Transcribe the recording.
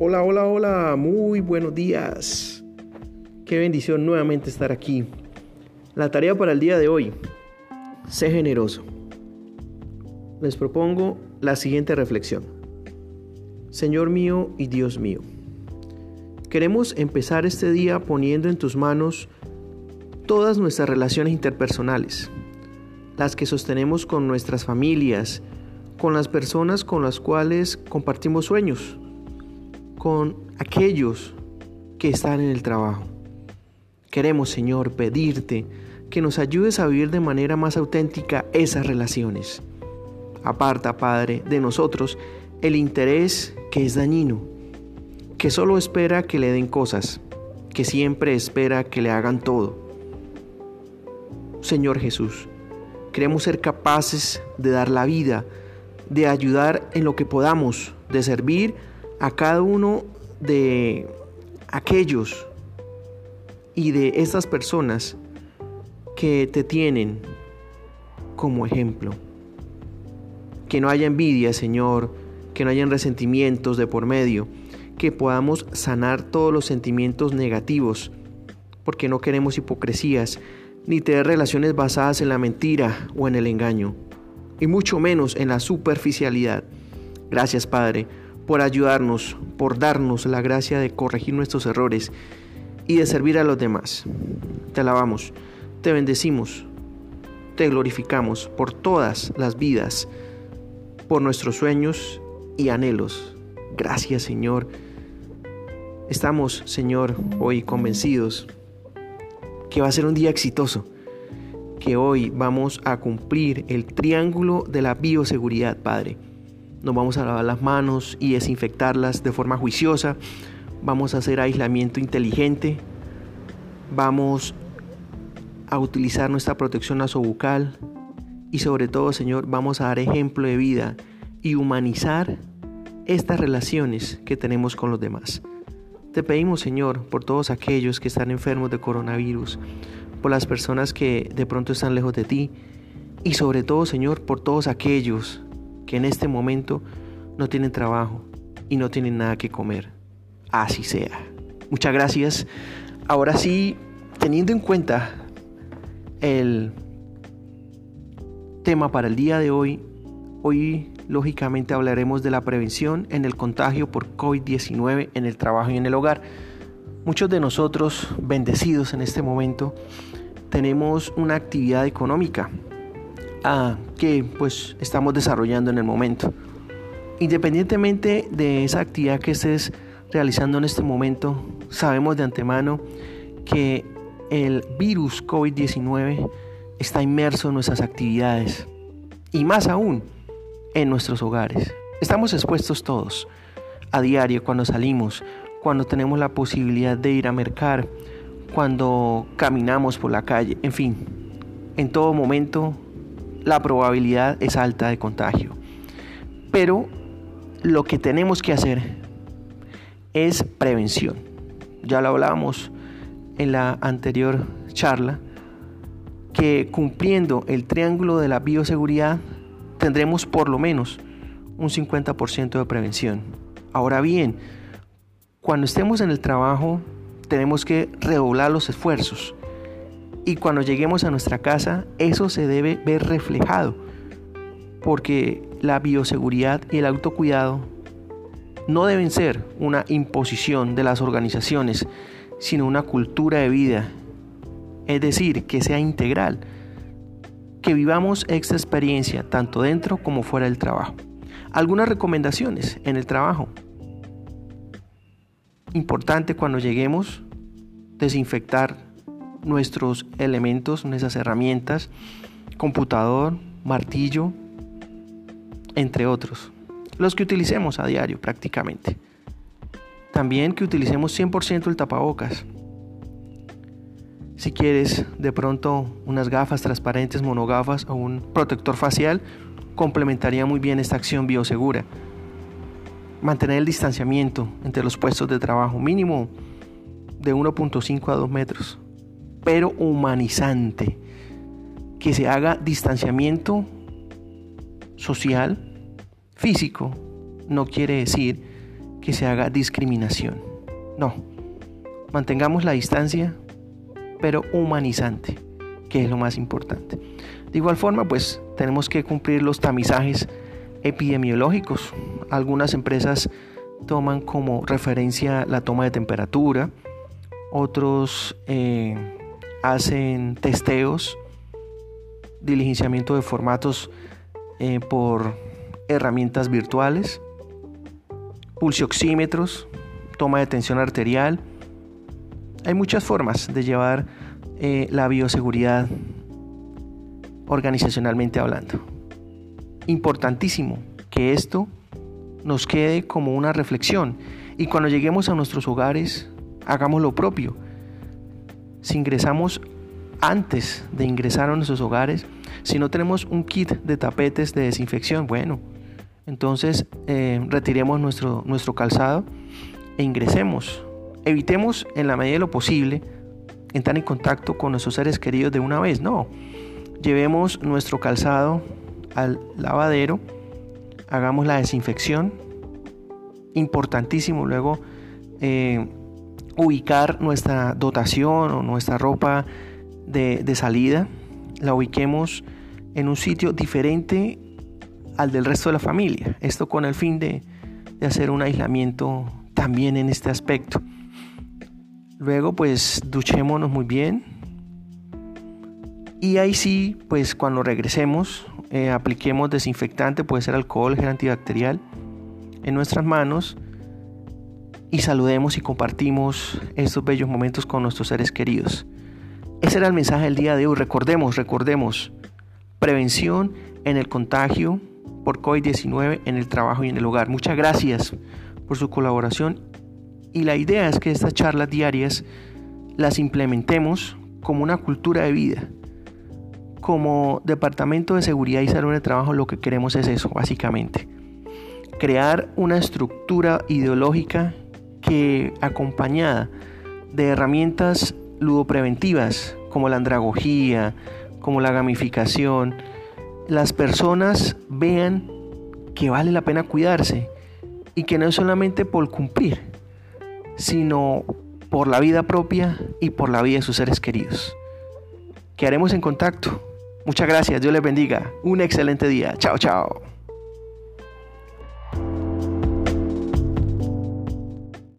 Hola, hola, hola, muy buenos días. Qué bendición nuevamente estar aquí. La tarea para el día de hoy, sé generoso. Les propongo la siguiente reflexión. Señor mío y Dios mío, queremos empezar este día poniendo en tus manos todas nuestras relaciones interpersonales, las que sostenemos con nuestras familias, con las personas con las cuales compartimos sueños, con aquellos que están en el trabajo. Queremos, Señor, pedirte que nos ayudes a vivir de manera más auténtica esas relaciones. Aparta, Padre, de nosotros el interés que es dañino, que solo espera que le den cosas, que siempre espera que le hagan todo. Señor Jesús, queremos ser capaces de dar la vida, de ayudar en lo que podamos, de servir a cada uno de aquellos y de estas personas que te tienen como ejemplo. Que no haya envidia, Señor, que no hayan resentimientos de por medio, que podamos sanar todos los sentimientos negativos, porque no queremos hipocresías, ni tener relaciones basadas en la mentira o en el engaño y mucho menos en la superficialidad. Gracias Padre por ayudarnos, por darnos la gracia de corregir nuestros errores y de servir a los demás. Te alabamos, te bendecimos, te glorificamos por todas las vidas, por nuestros sueños y anhelos. Gracias Señor. Estamos, Señor, hoy convencidos que va a ser un día exitoso que hoy vamos a cumplir el triángulo de la bioseguridad, Padre. Nos vamos a lavar las manos y desinfectarlas de forma juiciosa. Vamos a hacer aislamiento inteligente. Vamos a utilizar nuestra protección nasobucal. Y sobre todo, Señor, vamos a dar ejemplo de vida y humanizar estas relaciones que tenemos con los demás. Te pedimos, Señor, por todos aquellos que están enfermos de coronavirus, por las personas que de pronto están lejos de ti y sobre todo, Señor, por todos aquellos que en este momento no tienen trabajo y no tienen nada que comer. Así sea. Muchas gracias. Ahora sí, teniendo en cuenta el tema para el día de hoy, hoy lógicamente hablaremos de la prevención en el contagio por COVID-19 en el trabajo y en el hogar. Muchos de nosotros, bendecidos en este momento, tenemos una actividad económica ah, que pues estamos desarrollando en el momento. Independientemente de esa actividad que estés realizando en este momento, sabemos de antemano que el virus COVID-19 está inmerso en nuestras actividades y más aún en nuestros hogares. Estamos expuestos todos a diario cuando salimos, cuando tenemos la posibilidad de ir a mercar, cuando caminamos por la calle, en fin, en todo momento la probabilidad es alta de contagio. Pero lo que tenemos que hacer es prevención. Ya lo hablábamos en la anterior charla, que cumpliendo el triángulo de la bioseguridad tendremos por lo menos un 50% de prevención. Ahora bien, cuando estemos en el trabajo, tenemos que redoblar los esfuerzos. Y cuando lleguemos a nuestra casa, eso se debe ver reflejado. Porque la bioseguridad y el autocuidado no deben ser una imposición de las organizaciones, sino una cultura de vida. Es decir, que sea integral. Que vivamos esta experiencia tanto dentro como fuera del trabajo. Algunas recomendaciones en el trabajo importante cuando lleguemos desinfectar nuestros elementos, nuestras herramientas, computador, martillo, entre otros, los que utilicemos a diario prácticamente. También que utilicemos 100% el tapabocas. Si quieres de pronto unas gafas transparentes, monogafas o un protector facial, complementaría muy bien esta acción biosegura mantener el distanciamiento entre los puestos de trabajo mínimo de 1.5 a 2 metros, pero humanizante, que se haga distanciamiento social, físico, no quiere decir que se haga discriminación. No, mantengamos la distancia, pero humanizante, que es lo más importante. De igual forma, pues tenemos que cumplir los tamizajes epidemiológicos. Algunas empresas toman como referencia la toma de temperatura, otros eh, hacen testeos, diligenciamiento de formatos eh, por herramientas virtuales, pulsioxímetros, toma de tensión arterial. Hay muchas formas de llevar eh, la bioseguridad organizacionalmente hablando. Importantísimo que esto nos quede como una reflexión y cuando lleguemos a nuestros hogares hagamos lo propio. Si ingresamos antes de ingresar a nuestros hogares, si no tenemos un kit de tapetes de desinfección, bueno, entonces eh, retiremos nuestro, nuestro calzado e ingresemos. Evitemos en la medida de lo posible entrar en contacto con nuestros seres queridos de una vez. No, llevemos nuestro calzado al lavadero, hagamos la desinfección. Importantísimo luego eh, ubicar nuestra dotación o nuestra ropa de, de salida. La ubiquemos en un sitio diferente al del resto de la familia. Esto con el fin de, hacer un aislamiento también en este aspecto. Luego pues duchémonos muy bien. Y ahí sí, pues cuando regresemos, eh, apliquemos desinfectante, puede ser alcohol, gel antibacterial, en nuestras manos y saludemos y compartimos estos bellos momentos con nuestros seres queridos. Ese era el mensaje del día de hoy. Recordemos, recordemos, prevención en el contagio por COVID-19 en el trabajo y en el hogar. Muchas gracias por su colaboración y la idea es que estas charlas diarias las implementemos como una cultura de vida. Como Departamento de Seguridad y Salud en el Trabajo lo que queremos es eso, básicamente. Crear una estructura ideológica que acompañada de herramientas ludopreventivas como la andragogía, como la gamificación, las personas vean que vale la pena cuidarse y que no es solamente por cumplir, sino por la vida propia y por la vida de sus seres queridos. Quedaremos en contacto. Muchas gracias, Dios les bendiga. Un excelente día. Chao, chao.